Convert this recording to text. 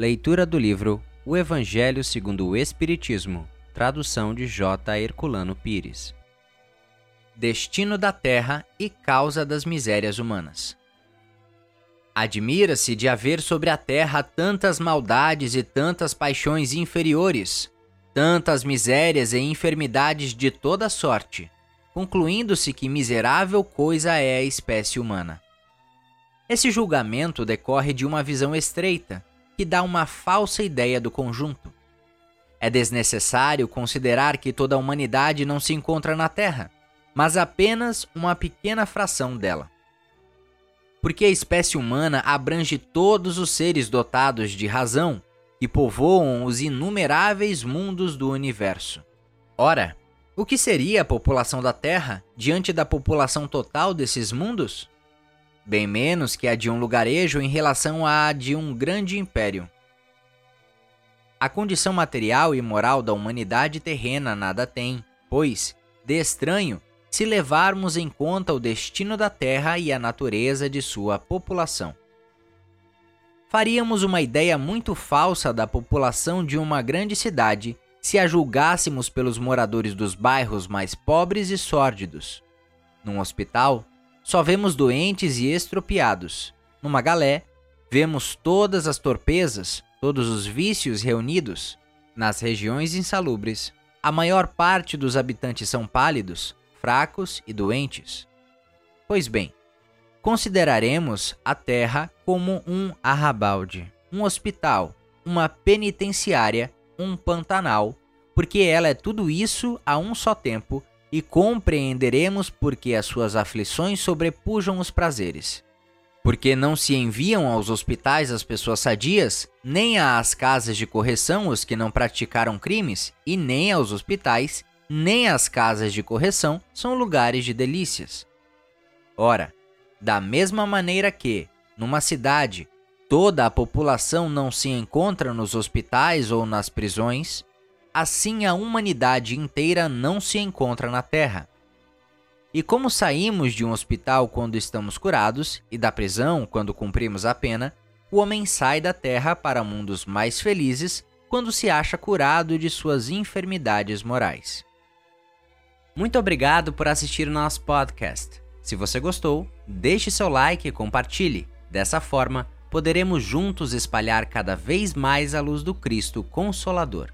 Leitura do livro O Evangelho segundo o Espiritismo, tradução de J. Herculano Pires. Destino da Terra e causa das misérias humanas. Admira-se de haver sobre a Terra tantas maldades e tantas paixões inferiores, tantas misérias e enfermidades de toda sorte, concluindo-se que miserável coisa é a espécie humana. Esse julgamento decorre de uma visão estreita, que dá uma falsa ideia do conjunto. É desnecessário considerar que toda a humanidade não se encontra na Terra, mas apenas uma pequena fração dela. Porque a espécie humana abrange todos os seres dotados de razão que povoam os inumeráveis mundos do universo. Ora, o que seria a população da Terra diante da população total desses mundos? Bem menos que a de um lugarejo em relação à de um grande império. A condição material e moral da humanidade terrena nada tem, pois, de estranho, se levarmos em conta o destino da Terra e a natureza de sua população. Faríamos uma ideia muito falsa da população de uma grande cidade se a julgássemos pelos moradores dos bairros mais pobres e sórdidos. Num hospital, só vemos doentes e estropiados. Numa galé, vemos todas as torpezas, todos os vícios reunidos. Nas regiões insalubres, a maior parte dos habitantes são pálidos, fracos e doentes. Pois bem, consideraremos a Terra como um arrabalde, um hospital, uma penitenciária, um pantanal, porque ela é tudo isso a um só tempo e compreenderemos porque as suas aflições sobrepujam os prazeres. Porque não se enviam aos hospitais as pessoas sadias, nem às casas de correção os que não praticaram crimes, e nem aos hospitais, nem às casas de correção são lugares de delícias. Ora, da mesma maneira que, numa cidade, toda a população não se encontra nos hospitais ou nas prisões, assim a humanidade inteira não se encontra na Terra. E como saímos de um hospital quando estamos curados e da prisão quando cumprimos a pena, o homem sai da Terra para mundos mais felizes quando se acha curado de suas enfermidades morais. Muito obrigado por assistir o nosso podcast. Se você gostou, deixe seu like e compartilhe. Dessa forma, poderemos juntos espalhar cada vez mais a luz do Cristo Consolador.